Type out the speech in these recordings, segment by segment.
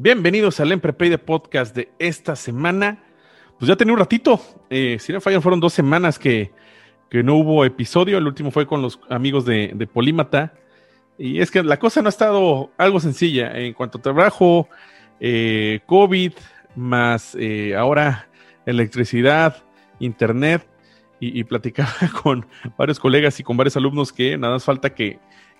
Bienvenidos al Emprepay de Podcast de esta semana. Pues ya tenía un ratito, eh, si no fallan, fueron dos semanas que, que no hubo episodio. El último fue con los amigos de, de Polímata. Y es que la cosa no ha estado algo sencilla en cuanto a trabajo, eh, COVID, más eh, ahora electricidad, internet. Y, y platicaba con varios colegas y con varios alumnos que nada más falta que,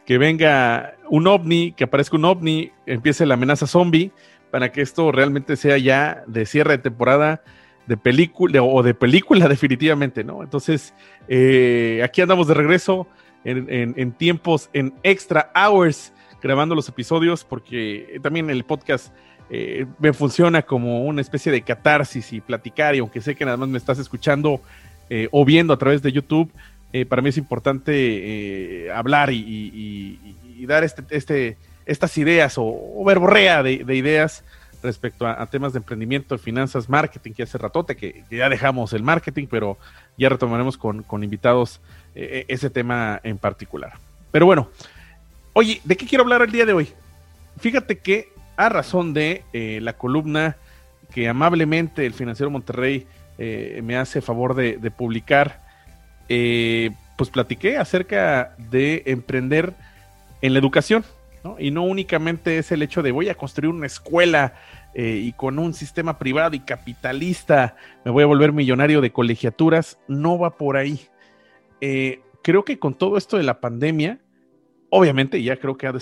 que venga un ovni, que aparezca un ovni, empiece la amenaza zombie, para que esto realmente sea ya de cierre de temporada de película o de película definitivamente, ¿no? Entonces, eh, aquí andamos de regreso en, tiempos, en extra hours, grabando los episodios, porque también el podcast eh, me funciona como una especie de catarsis y platicar, y aunque sé que nada más me estás escuchando eh, o viendo a través de YouTube, eh, para mí es importante eh, hablar y, dar este, este, estas ideas o, verborrea de, de ideas respecto a, temas de emprendimiento, finanzas, marketing, que hace ratote, que, que ya dejamos el marketing, pero ya retomaremos con, invitados eh, ese tema en particular. Pero bueno, oye, ¿de qué quiero hablar el día de hoy? Fíjate que a razón de eh, la columna que amablemente el Financiero Monterrey eh, me hace favor de publicar, eh, pues platiqué acerca de emprender en la educación, ¿no? Y no únicamente es el hecho de voy a construir una escuela eh, y con un sistema privado y capitalista me voy a volver millonario de colegiaturas, no va por ahí. Eh, creo que con todo esto de la pandemia, obviamente ya creo que han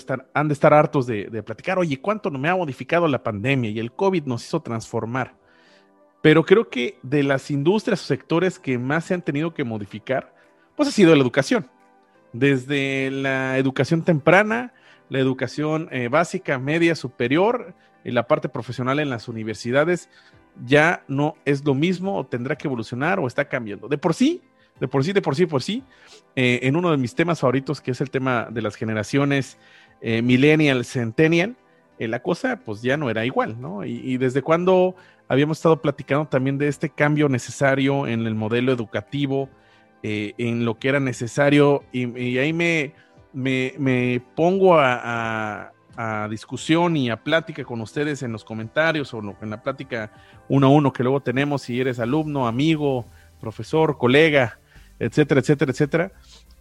de estar, hartos de, de platicar, oye, ¿cuánto me ha modificado la pandemia? Y el COVID nos hizo transformar. Pero creo que de las industrias o sectores que más se han tenido que modificar, pues ha sido la educación. Desde la educación temprana, la educación eh, básica, media, superior, y la parte profesional en las universidades, ya no es lo mismo, o tendrá que evolucionar o está cambiando. De por sí, de por sí, de por sí, por sí, eh, en uno de mis temas favoritos, que es el tema de las generaciones eh, millennial, centennial, eh, la cosa pues ya no era igual, ¿no? Y, desde cuando habíamos estado platicando también de este cambio necesario en el modelo educativo, eh, en lo que era necesario, y, ahí me, me, me pongo a, discusión y a plática con ustedes en los comentarios o en la plática uno a uno que luego tenemos, si eres alumno, amigo, profesor, colega, etcétera, etcétera, etcétera.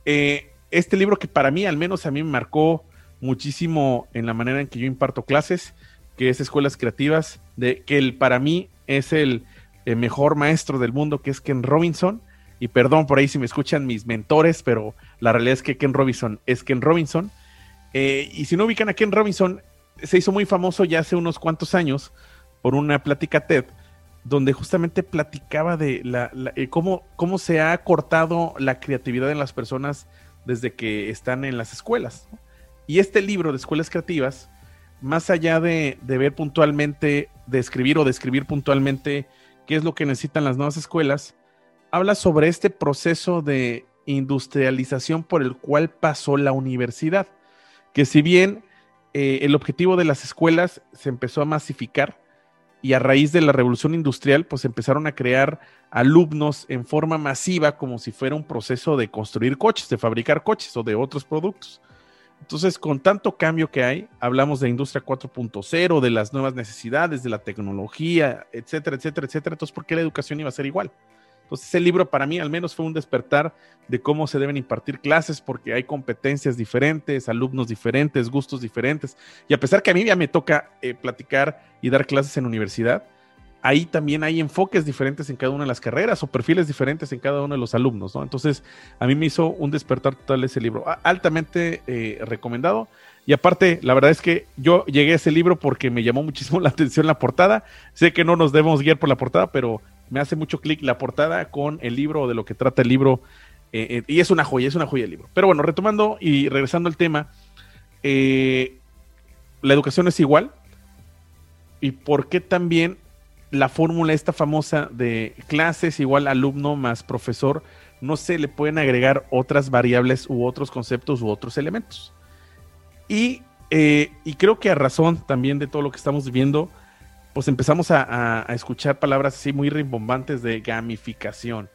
Eh, este libro que para mí, al menos a mí me marcó muchísimo en la manera en que yo imparto clases, que es Escuelas Creativas, de que el, para mí es el, eh, mejor maestro del mundo, que es Ken Robinson. Y perdón por ahí si me escuchan mis mentores, pero la realidad es que Ken Robinson es Ken Robinson. Eh, y si no ubican a Ken Robinson, se hizo muy famoso ya hace unos cuantos años por una plática TED, donde justamente platicaba de la, eh, cómo, cómo se ha cortado la creatividad en las personas desde que están en las escuelas. ¿no? Y este libro de escuelas creativas, más allá de, ver puntualmente, de escribir o describir puntualmente qué es lo que necesitan las nuevas escuelas, habla sobre este proceso de industrialización por el cual pasó la universidad. Que si bien eh, el objetivo de las escuelas se empezó a masificar y a raíz de la revolución industrial, pues empezaron a crear alumnos en forma masiva como si fuera un proceso de construir coches, de fabricar coches o de otros productos. Entonces, con tanto cambio que hay, hablamos de industria 4.0, de las nuevas necesidades, de la tecnología, etcétera, etcétera, etcétera. Entonces, ¿por qué la educación iba a ser igual? Entonces, ese libro para mí al menos fue un despertar de cómo se deben impartir clases, porque hay competencias diferentes, alumnos diferentes, gustos diferentes. Y a pesar que a mí ya me toca eh, platicar y dar clases en universidad, ahí también hay enfoques diferentes en cada una de las carreras o perfiles diferentes en cada uno de los alumnos, ¿no? Entonces, a mí me hizo un despertar total ese libro. Altamente eh, recomendado. Y aparte, la verdad es que yo llegué a ese libro porque me llamó muchísimo la atención la portada. Sé que no nos debemos guiar por la portada, pero me hace mucho clic la portada con el libro o de lo que trata el libro. Eh, eh, y es una joya, es una joya el libro. Pero bueno, retomando y regresando al tema, la educación es igual. ¿Y por qué también la fórmula esta famosa de clases igual alumno más profesor no se le pueden agregar otras variables u otros conceptos u otros elementos? Y, y creo que a razón también de todo lo que estamos viviendo, pues empezamos a, escuchar palabras así muy rimbombantes de gamificación.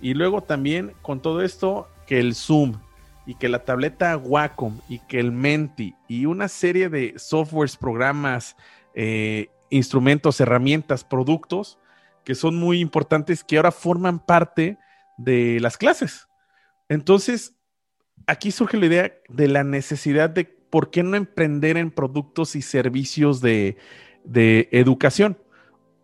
Y luego también con todo esto, que el Zoom y que la tableta Wacom y que el Menti y una serie de softwares, programas, eh, instrumentos, herramientas, productos que son muy importantes que ahora forman parte de las clases. Entonces, aquí surge la idea de la necesidad de por qué no emprender en productos y servicios de, de educación.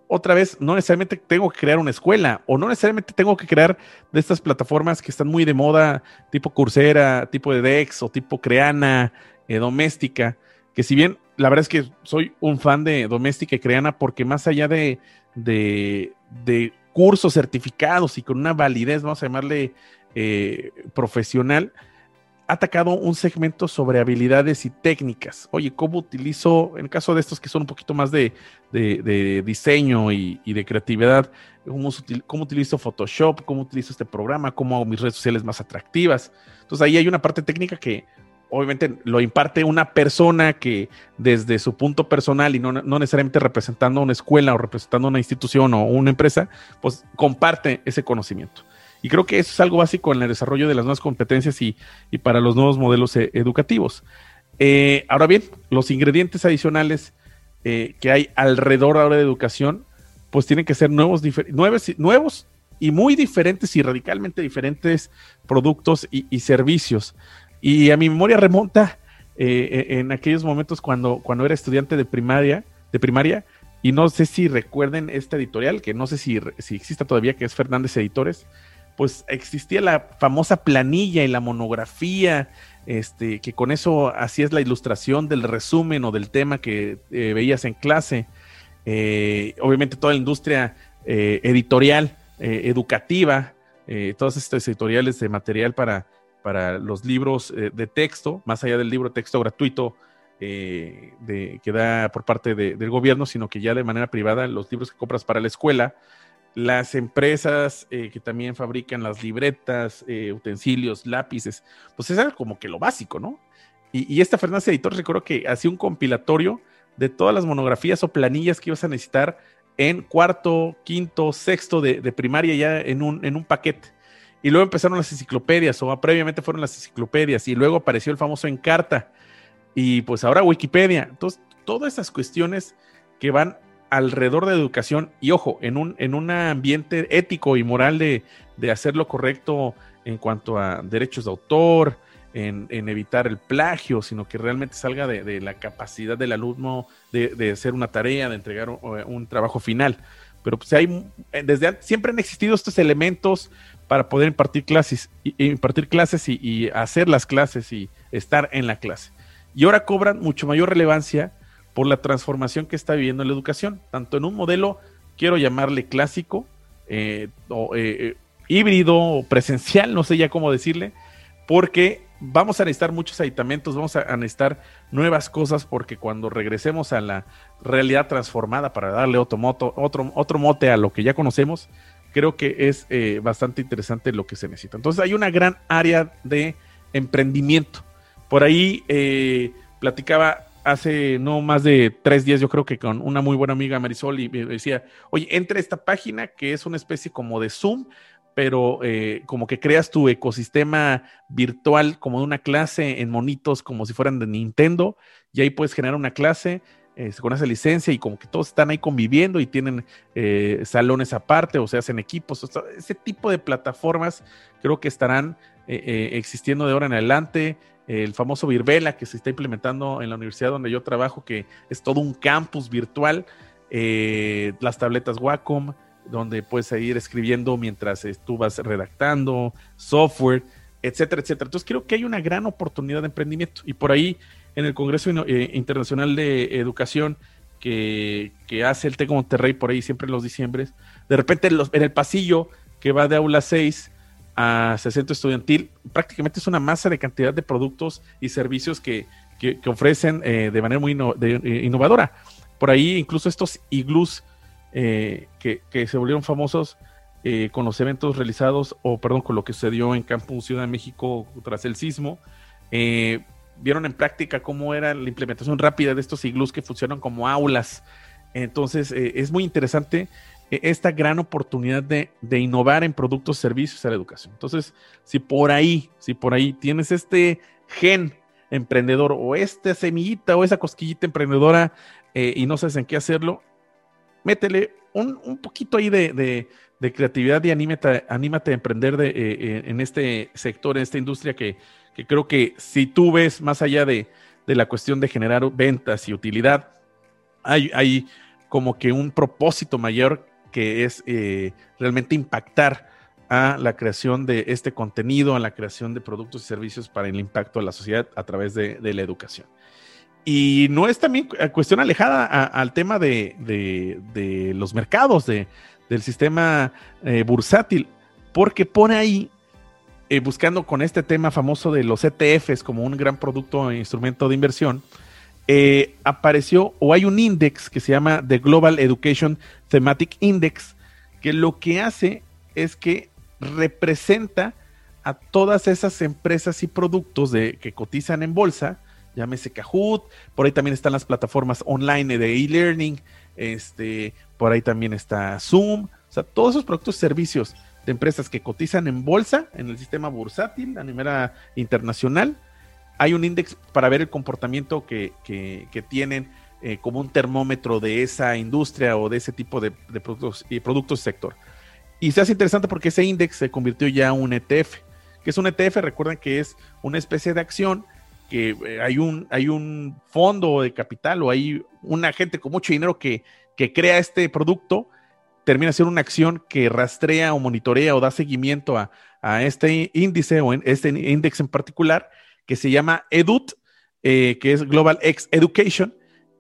Otra vez, no necesariamente tengo que crear una escuela o no necesariamente tengo que crear de estas plataformas que están muy de moda, tipo Coursera, tipo de Dex o tipo Creana, eh, Doméstica, que si bien la verdad es que soy un fan de Doméstica y Creana porque más allá de, de, cursos certificados y con una validez, vamos a llamarle eh, profesional, ha atacado un segmento sobre habilidades y técnicas. Oye, ¿cómo utilizo, en el caso de estos que son un poquito más de, diseño y, de creatividad, ¿cómo, utilizo Photoshop? ¿Cómo utilizo este programa? ¿Cómo hago mis redes sociales más atractivas? Entonces ahí hay una parte técnica que obviamente lo imparte una persona que desde su punto personal y no, no, necesariamente representando una escuela o representando una institución o una empresa, pues comparte ese conocimiento. Y creo que eso es algo básico en el desarrollo de las nuevas competencias y, para los nuevos modelos eh, educativos. Eh, ahora bien, los ingredientes adicionales eh, que hay alrededor ahora de educación, pues tienen que ser nuevos, nuevos, nuevos y muy diferentes y radicalmente diferentes productos y, servicios. Y a mi memoria remonta en aquellos momentos cuando, cuando era estudiante de primaria, de primaria, y no sé si recuerden esta editorial, que no sé si, si exista todavía, que es Fernández Editores, pues existía la famosa planilla y la monografía, este, que con eso hacías la ilustración del resumen o del tema que eh, veías en clase. Eh, obviamente toda la industria eh, editorial, educativa, todas estas editoriales de material para, para los libros de texto, más allá del libro de texto gratuito de, que da por parte del gobierno, sino que ya de manera privada los libros que compras para la escuela, las empresas eh, que también fabrican las libretas, eh, utensilios, lápices, pues es como que lo básico, ¿no? Y, esta Fernández Editor recuerdo que hacía un compilatorio de todas las monografías o planillas que ibas a necesitar en cuarto, quinto, sexto de, primaria ya en un, en un paquete. Y luego empezaron las enciclopedias, o previamente fueron las enciclopedias, y luego apareció el famoso Encarta, y pues ahora Wikipedia. Entonces, todas esas cuestiones que van alrededor de educación y ojo, en un, en un ambiente ético y moral de, hacer lo correcto en cuanto a derechos de autor, en, evitar el plagio, sino que realmente salga de, la capacidad del alumno de, hacer una tarea, de entregar un, trabajo final. Pero pues hay, desde siempre han existido estos elementos para poder impartir clases, impartir clases y hacer las clases y estar en la clase. Y ahora cobran mucho mayor relevancia por la transformación que está viviendo la educación, tanto en un modelo, quiero llamarle clásico, eh, o eh, eh, híbrido o presencial, no sé ya cómo decirle, porque vamos a necesitar muchos aditamentos, vamos a, necesitar nuevas cosas, porque cuando regresemos a la realidad transformada para darle otro, moto, otro, otro mote a lo que ya conocemos, creo que es bastante interesante lo que se necesita. Entonces hay una gran área de emprendimiento. Por ahí platicaba hace no más de tres días, yo creo que con una muy buena amiga Marisol, y me decía, oye, entra a esta página que es una especie como de Zoom, pero eh, como que creas tu ecosistema virtual como de una clase en monitos como si fueran de Nintendo, y ahí puedes generar una clase eh, con esa licencia y como que todos están ahí conviviendo y tienen eh, salones aparte o se hacen equipos. ese tipo de plataformas creo que estarán existiendo de ahora en adelante el famoso Virbela que se está implementando en la universidad donde yo trabajo, que es todo un campus virtual, eh, las tabletas Wacom, donde puedes ir escribiendo mientras tú vas redactando, software, etcétera, etcétera. Entonces creo que hay una gran oportunidad de emprendimiento y por ahí en el Congreso eh, Internacional de Educación que, hace el TEC Monterrey por ahí siempre en los diciembres. De repente en, en el pasillo que va de aula 6 a centro estudiantil, prácticamente es una masa de cantidad de productos y servicios que, ofrecen eh, de manera muy eh, innovadora. Por ahí incluso estos iglús eh, que, se volvieron famosos con los eventos realizados, o perdón, con lo que sucedió en Campus Ciudad de México tras el sismo, vieron en práctica cómo era la implementación rápida de estos iglús que funcionan como aulas. Entonces es muy interesante e, esta gran oportunidad de, innovar en productos, servicios a la educación. Entonces, si por ahí, si por ahí tienes este gen emprendedor o esta semillita o esa cosquillita emprendedora eh, y no sabes en qué hacerlo, métele un, poquito ahí de, creatividad y anímate, anímate a emprender de, eh, eh, en este sector, en esta industria que, creo que si tú ves más allá de, la cuestión de generar ventas y utilidad, hay, hay como que un propósito mayor que es eh, realmente impactar a la creación de este contenido, a la creación de productos y servicios para el impacto de la sociedad a través de, la educación. Y no es también cuestión alejada al tema de, los mercados, de, del sistema eh, bursátil, porque pone ahí, eh, buscando con este tema famoso de los ETFs como un gran producto e instrumento de inversión, eh, apareció o hay un index que se llama The Global Education Thematic Index, que lo que hace es que representa a todas esas empresas y productos de, que cotizan en bolsa, llámese Kahoot, por ahí también están las plataformas online de e-learning, este, por ahí también está Zoom, o sea, todos esos productos y servicios de empresas que cotizan en bolsa, en el sistema bursátil a nivel internacional, hay un índice para ver el comportamiento que, tienen eh, como un termómetro de esa industria o de ese tipo de, productos y productos sector. Y se hace interesante porque ese índice se convirtió ya en un ETF. que es un ETF? Recuerden que es una especie de acción que eh, hay, un, hay un fondo de capital o hay un agente con mucho dinero que, que crea este producto, termina siendo una acción que rastrea o monitorea o da seguimiento a, a este índice o en este índice en particular que se llama EDUT, eh, que es Global X Education,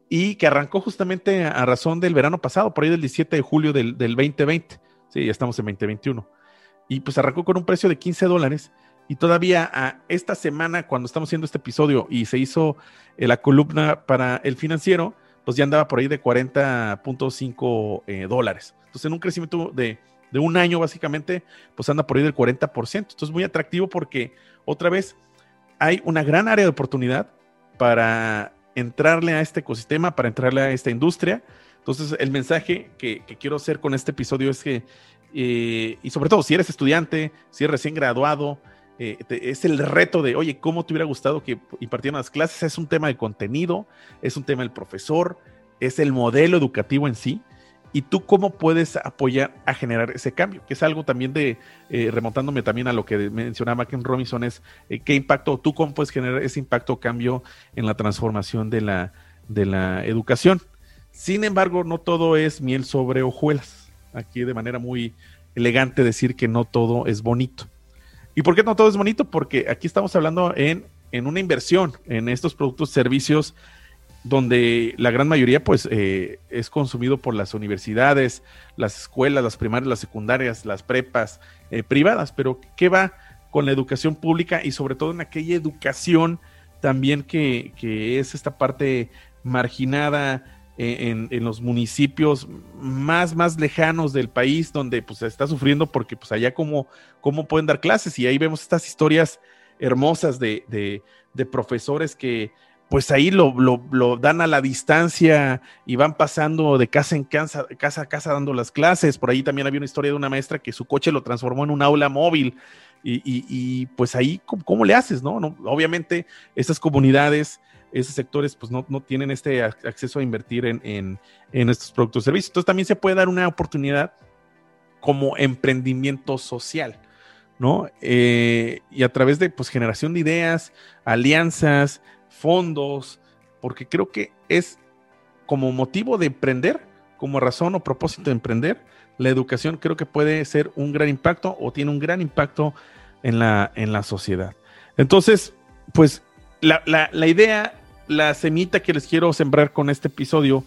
y que arrancó justamente a, razón del verano pasado, por ahí del 17 de julio del, 2020. Sí, ya estamos en 2021. Y pues arrancó con un precio de 15 dólares. Y todavía a esta semana, cuando estamos haciendo este episodio y se hizo eh, la columna para el financiero, pues ya andaba por ahí de 40.5 eh, dólares. Entonces, en un crecimiento de, de, un año, básicamente, pues anda por ahí del 40%. Entonces, muy atractivo porque, otra vez, hay una gran área de oportunidad para entrarle a este ecosistema, para entrarle a esta industria. Entonces, el mensaje que, quiero hacer con este episodio es que, eh, y sobre todo si eres estudiante, si eres recién graduado, eh, es el reto de, oye, ¿cómo te hubiera gustado que impartieran las clases? Es un tema de contenido, es un tema del profesor, es el modelo educativo en sí y tú cómo puedes apoyar a generar ese cambio, que es algo también de, eh, remontándome también a lo que mencionaba Ken Robinson, es eh, qué impacto, tú cómo puedes generar ese impacto o cambio en la transformación de la, de la educación. Sin embargo, no todo es miel sobre hojuelas. Aquí de manera muy elegante decir que no todo es bonito. ¿Y por qué no todo es bonito? Porque aquí estamos hablando en, en una inversión en estos productos, servicios donde la gran mayoría pues eh, es consumido por las universidades, las escuelas, las primarias, las secundarias, las prepas eh, privadas, pero ¿qué va con la educación pública y sobre todo en aquella educación también que, es esta parte marginada eh, en, los municipios más, más lejanos del país donde pues está sufriendo porque pues allá como, cómo pueden dar clases y ahí vemos estas historias hermosas de, de profesores que pues ahí lo, dan a la distancia y van pasando de casa en casa, casa a casa dando las clases. Por ahí también había una historia de una maestra que su coche lo transformó en un aula móvil. Y, pues ahí, ¿cómo, le haces? No? Obviamente, esas comunidades, esos sectores, pues no, tienen este acceso a invertir en, estos productos y servicios. Entonces también se puede dar una oportunidad como emprendimiento social. ¿no? Eh, y a través de pues, generación de ideas, alianzas, fondos, porque creo que es como motivo de emprender, como razón o propósito de emprender, la educación creo que puede ser un gran impacto o tiene un gran impacto en la, en la sociedad. Entonces, pues la, la idea, la semita que les quiero sembrar con este episodio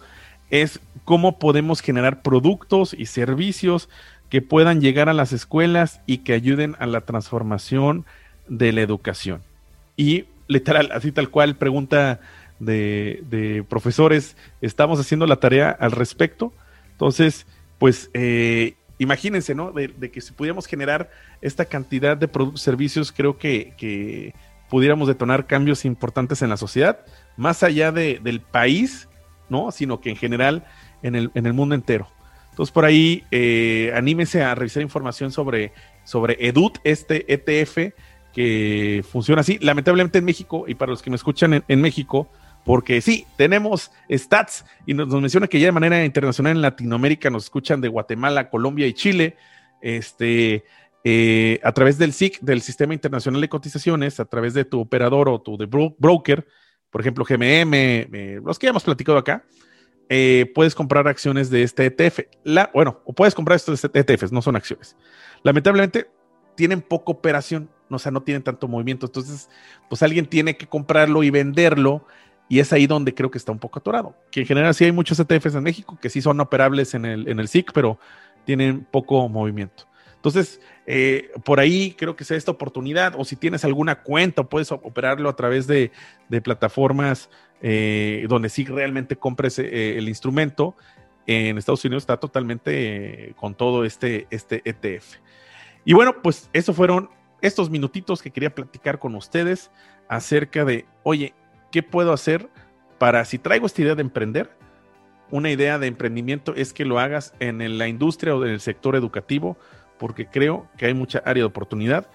es cómo podemos generar productos y servicios que puedan llegar a las escuelas y que ayuden a la transformación de la educación. Y literal, así tal cual, pregunta de, profesores, estamos haciendo la tarea al respecto. Entonces, pues eh, imagínense, ¿no? De, que si pudiéramos generar esta cantidad de productos servicios, creo que, pudiéramos detonar cambios importantes en la sociedad, más allá del país, ¿no? Sino que en general en el, en el mundo entero. Entonces, por ahí, eh, anímense a revisar información sobre, sobre EDUT, este ETF, que funciona así. Lamentablemente en México, y para los que me escuchan en, México, porque sí, tenemos stats y nos, menciona que ya de manera internacional en Latinoamérica nos escuchan de Guatemala, Colombia y Chile, este, eh, a través del SIC, del Sistema Internacional de Cotizaciones, a través de tu operador o tu broker, por ejemplo, GMM, eh, los que ya hemos platicado acá, eh, puedes comprar acciones de este ETF. La, bueno, o puedes comprar estos ETFs, no son acciones. Lamentablemente, tienen poca operación o sea, no tienen tanto movimiento. Entonces, pues alguien tiene que comprarlo y venderlo. Y es ahí donde creo que está un poco atorado. Que en general sí hay muchos ETFs en México que sí son operables en el, en el SIC, pero tienen poco movimiento. Entonces, eh, por ahí creo que sea esta oportunidad, o si tienes alguna cuenta, puedes operarlo a través de, plataformas eh, donde sí realmente compres eh, el instrumento. En Estados Unidos está totalmente con todo este, este ETF. Y bueno, pues eso fueron estos minutitos que quería platicar con ustedes acerca de, oye, ¿qué puedo hacer para, si traigo esta idea de emprender, una idea de emprendimiento es que lo hagas en la industria o en el sector educativo, porque creo que hay mucha área de oportunidad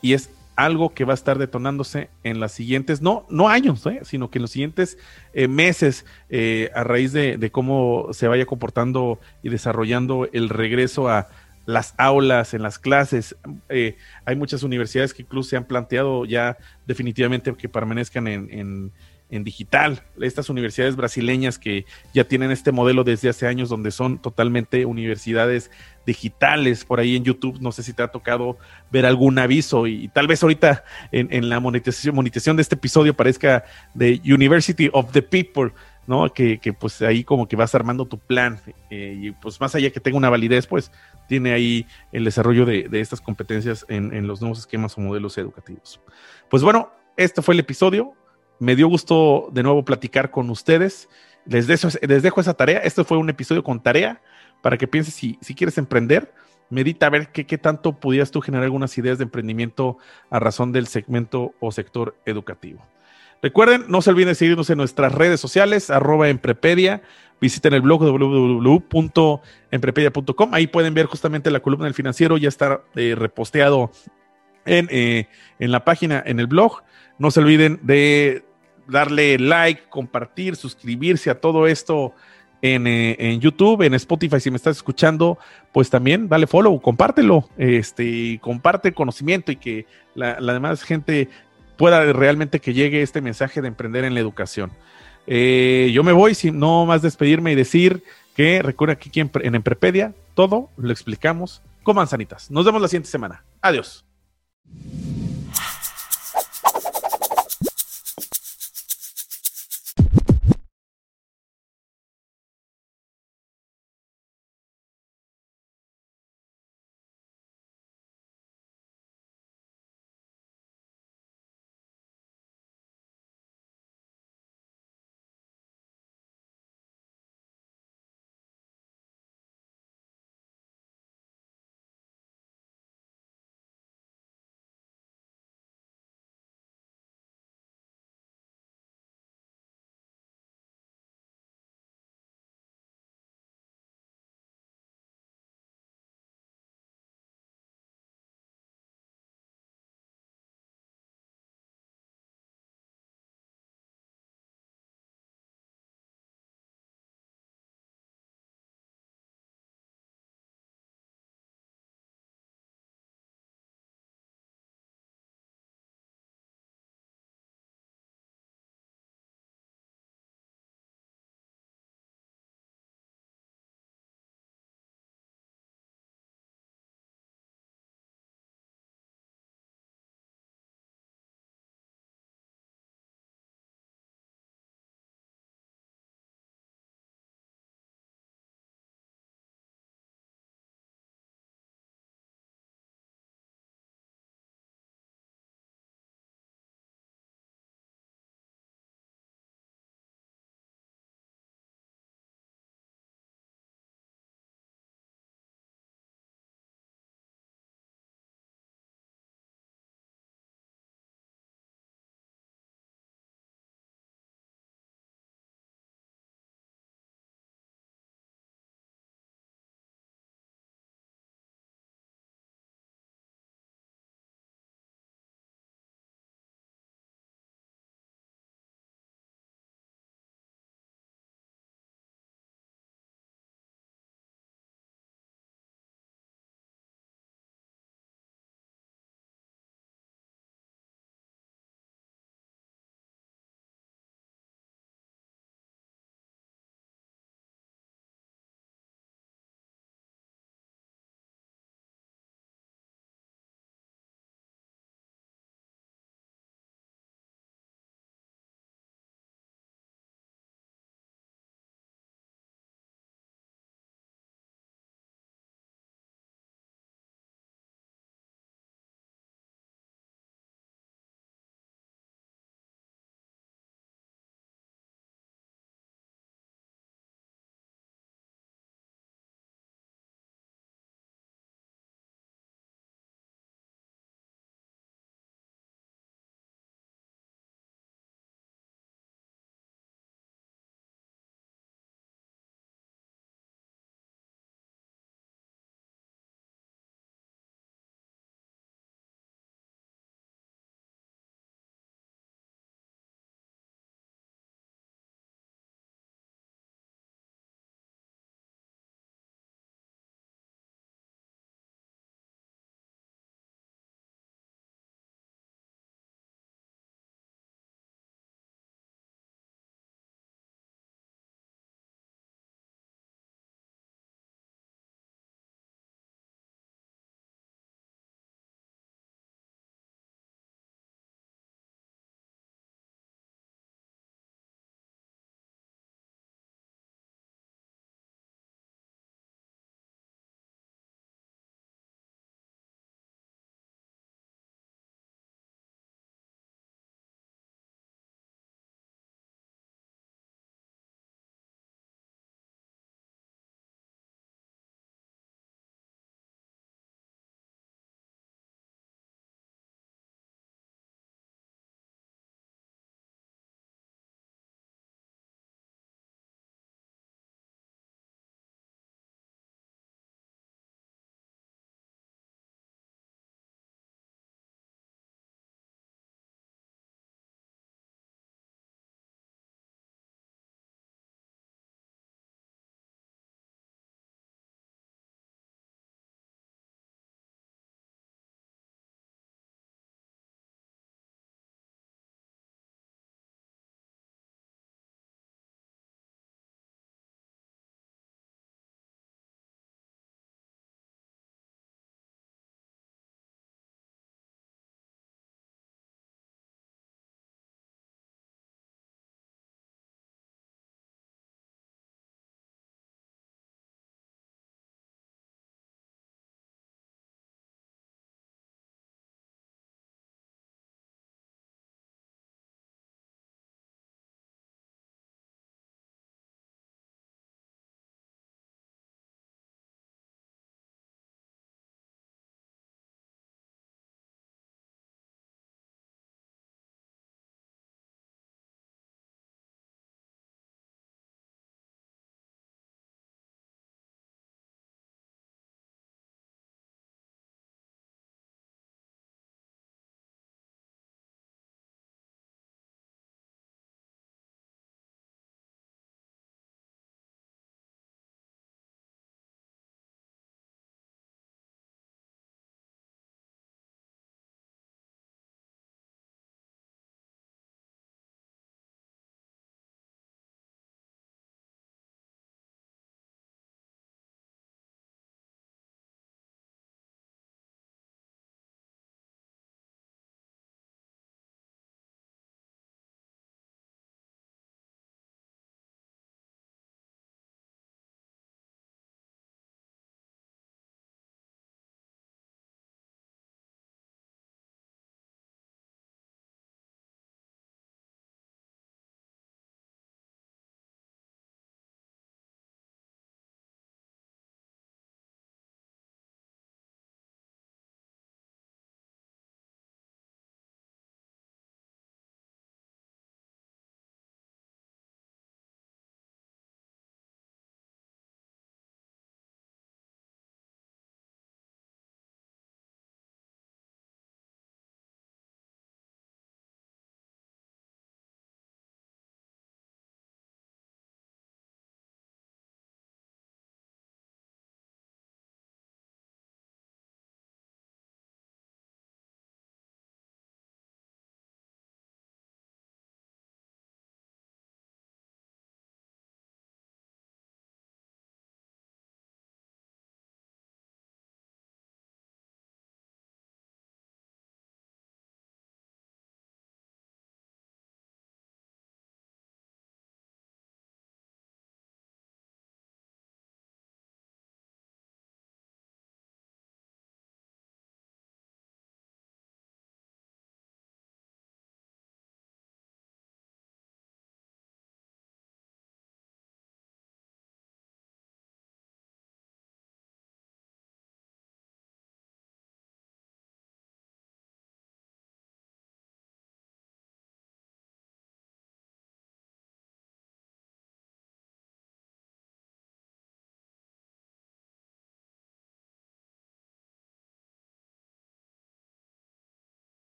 y es algo que va a estar detonándose en las siguientes, no, no años, ¿eh? sino que en los siguientes eh, meses, eh, a raíz de, cómo se vaya comportando y desarrollando el regreso a las aulas, en las clases. Eh, hay muchas universidades que incluso se han planteado ya definitivamente que permanezcan en, digital. Estas universidades brasileñas que ya tienen este modelo desde hace años donde son totalmente universidades digitales. Por ahí en YouTube, no sé si te ha tocado ver algún aviso y, tal vez ahorita en, la monetización, monetización de este episodio parezca de University of the People. ¿No? Que, pues ahí como que vas armando tu plan eh, y pues más allá que tenga una validez, pues tiene ahí el desarrollo de, estas competencias en, los nuevos esquemas o modelos educativos. Pues bueno, este fue el episodio. Me dio gusto de nuevo platicar con ustedes. Les dejo, les dejo esa tarea. Este fue un episodio con tarea para que pienses si, si quieres emprender. Medita a ver qué, qué tanto pudieras tú generar algunas ideas de emprendimiento a razón del segmento o sector educativo. Recuerden, no se olviden de seguirnos en nuestras redes sociales, arroba emprepedia. Visiten el blog www.emprepedia.com. Ahí pueden ver justamente la columna del financiero, ya está eh, reposteado en, eh, en la página, en el blog. No se olviden de darle like, compartir, suscribirse a todo esto en, eh, en, YouTube, en Spotify, si me estás escuchando, pues también dale follow, compártelo, este, comparte conocimiento y que la, la demás gente pueda realmente que llegue este mensaje de emprender en la educación. Eh, yo me voy sin no más despedirme y decir que recuerda que aquí en, en Emprepedia todo lo explicamos con manzanitas. Nos vemos la siguiente semana. Adiós.